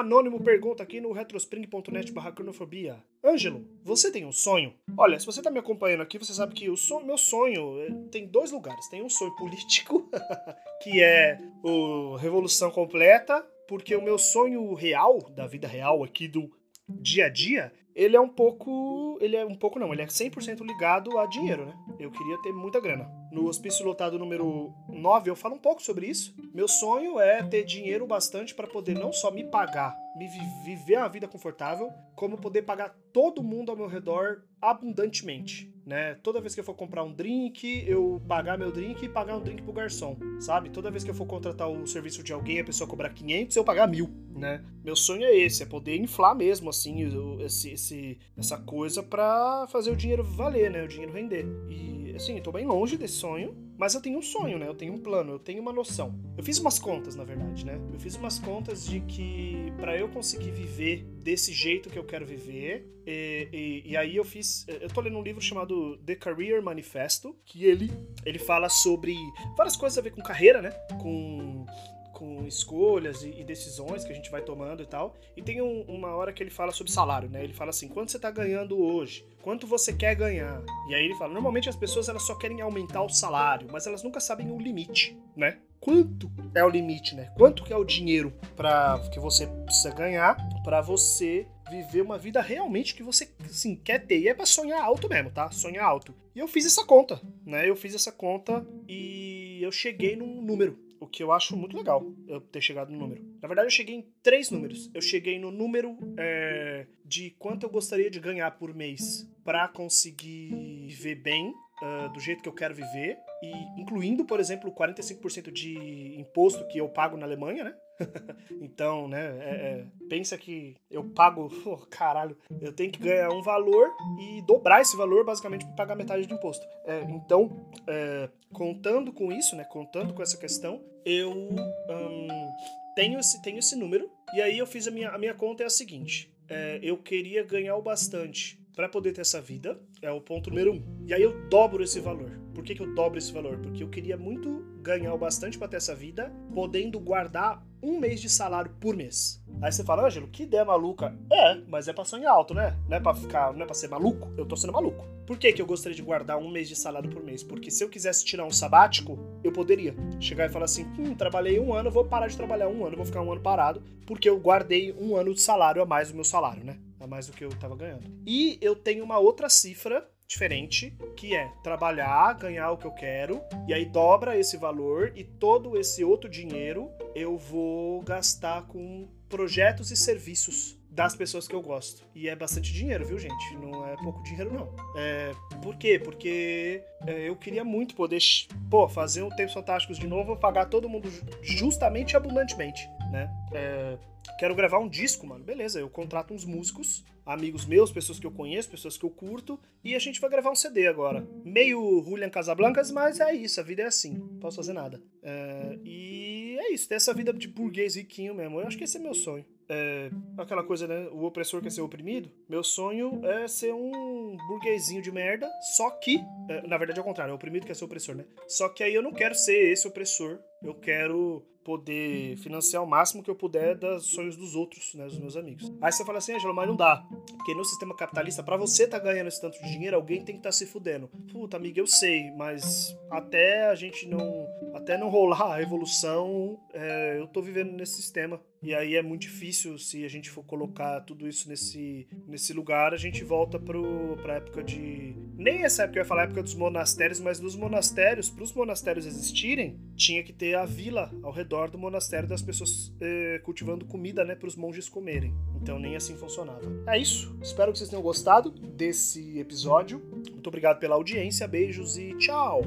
anônimo pergunta aqui no retrospring.net barra cronofobia. Ângelo, você tem um sonho? Olha, se você tá me acompanhando aqui, você sabe que o meu sonho eh, tem dois lugares. Tem um sonho político, que é o Revolução Completa, porque o meu sonho real, da vida real aqui do dia a dia, ele é um pouco. Ele é um pouco não, ele é 100% ligado a dinheiro, né? Eu queria ter muita grana. No hospício lotado número 9, eu falo um pouco sobre isso. Meu sonho é ter dinheiro bastante para poder não só me pagar, me viver uma vida confortável, como poder pagar todo mundo ao meu redor abundantemente, né? Toda vez que eu for comprar um drink, eu pagar meu drink e pagar um drink pro garçom, sabe? Toda vez que eu for contratar o serviço de alguém, a pessoa cobrar 500, eu pagar mil, né? Meu sonho é esse, é poder inflar mesmo, assim, esse, esse, essa coisa para fazer o dinheiro valer, né? O dinheiro render. E, assim, eu tô bem longe desse sonho, mas eu tenho um sonho, né? Eu tenho um plano, eu tenho uma noção. Eu fiz umas contas, na verdade, né? Eu fiz umas contas de que para eu conseguir viver desse jeito que eu quero viver, e, e, e, aí eu fiz. Eu tô lendo um livro chamado The Career Manifesto, que ele, ele fala sobre várias coisas a ver com carreira, né? Com com escolhas e, e, decisões que a gente vai tomando e tal. E tem um, uma hora que ele fala sobre salário, né? Ele fala assim: quanto você tá ganhando hoje? Quanto você quer ganhar? E aí ele fala: normalmente as pessoas elas só querem aumentar o salário, mas elas nunca sabem o limite, né? Quanto é o limite, né? Quanto que é o dinheiro para que você precisa ganhar para você viver uma vida realmente que você assim, quer ter. E é pra sonhar alto mesmo, tá? Sonhar alto. E eu fiz essa conta, né? Eu fiz essa conta e eu cheguei num número o que eu acho muito legal eu ter chegado no número. Na verdade, eu cheguei em três números. Eu cheguei no número é, de quanto eu gostaria de ganhar por mês para conseguir viver bem, uh, do jeito que eu quero viver, e incluindo, por exemplo, 45% de imposto que eu pago na Alemanha, né? então, né, é, é, pensa que eu pago, oh, caralho, eu tenho que ganhar um valor e dobrar esse valor basicamente para pagar metade do imposto. É, então, é, contando com isso, né, contando com essa questão, eu um, tenho, esse, tenho esse número e aí eu fiz a minha, a minha conta é a seguinte, é, eu queria ganhar o bastante para poder ter essa vida, é o ponto número um. E aí eu dobro esse valor. Por que, que eu dobro esse valor? Porque eu queria muito ganhar o bastante para ter essa vida, podendo guardar um mês de salário por mês. Aí você fala, Ângelo, que ideia maluca. É, mas é pra sonhar alto, né? Não é pra ficar, não é pra ser maluco. Eu tô sendo maluco. Por que, que eu gostaria de guardar um mês de salário por mês? Porque se eu quisesse tirar um sabático, eu poderia chegar e falar assim: hum, trabalhei um ano, vou parar de trabalhar um ano, vou ficar um ano parado, porque eu guardei um ano de salário a mais do meu salário, né? A mais do que eu tava ganhando. E eu tenho uma outra cifra diferente, que é trabalhar, ganhar o que eu quero, e aí dobra esse valor e todo esse outro dinheiro eu vou gastar com projetos e serviços das pessoas que eu gosto. E é bastante dinheiro, viu, gente? Não é pouco dinheiro, não. É, por quê? Porque é, eu queria muito poder, pô, fazer um Tempos Fantásticos de novo, pagar todo mundo justamente e abundantemente, né? É, quero gravar um disco, mano. Beleza, eu contrato uns músicos, amigos meus, pessoas que eu conheço, pessoas que eu curto, e a gente vai gravar um CD agora. Meio Julian Casablancas, mas é isso, a vida é assim, não posso fazer nada. É, e é isso, ter essa vida de burguês riquinho mesmo. Eu acho que esse é meu sonho. É, aquela coisa, né? O opressor quer ser oprimido. Meu sonho é ser um burguesinho de merda, só que, é, na verdade é o contrário, é o oprimido quer ser opressor, né? Só que aí eu não quero ser esse opressor. Eu quero poder financiar o máximo que eu puder dos sonhos dos outros, né, dos meus amigos. Aí você fala assim, Angelo, mas não dá. Porque no sistema capitalista, para você tá ganhando esse tanto de dinheiro, alguém tem que estar tá se fudendo. Puta, amiga, eu sei, mas até a gente não. Até não rolar a revolução, é, eu tô vivendo nesse sistema. E aí é muito difícil se a gente for colocar tudo isso nesse, nesse lugar, a gente volta pro, pra época de. Nem essa época eu ia falar época dos monastérios, mas nos monastérios, para os monastérios existirem, tinha que ter a vila ao redor do monastério das pessoas eh, cultivando comida, né, para os monges comerem. Então nem assim funcionava. É isso. Espero que vocês tenham gostado desse episódio. Muito obrigado pela audiência, beijos e tchau!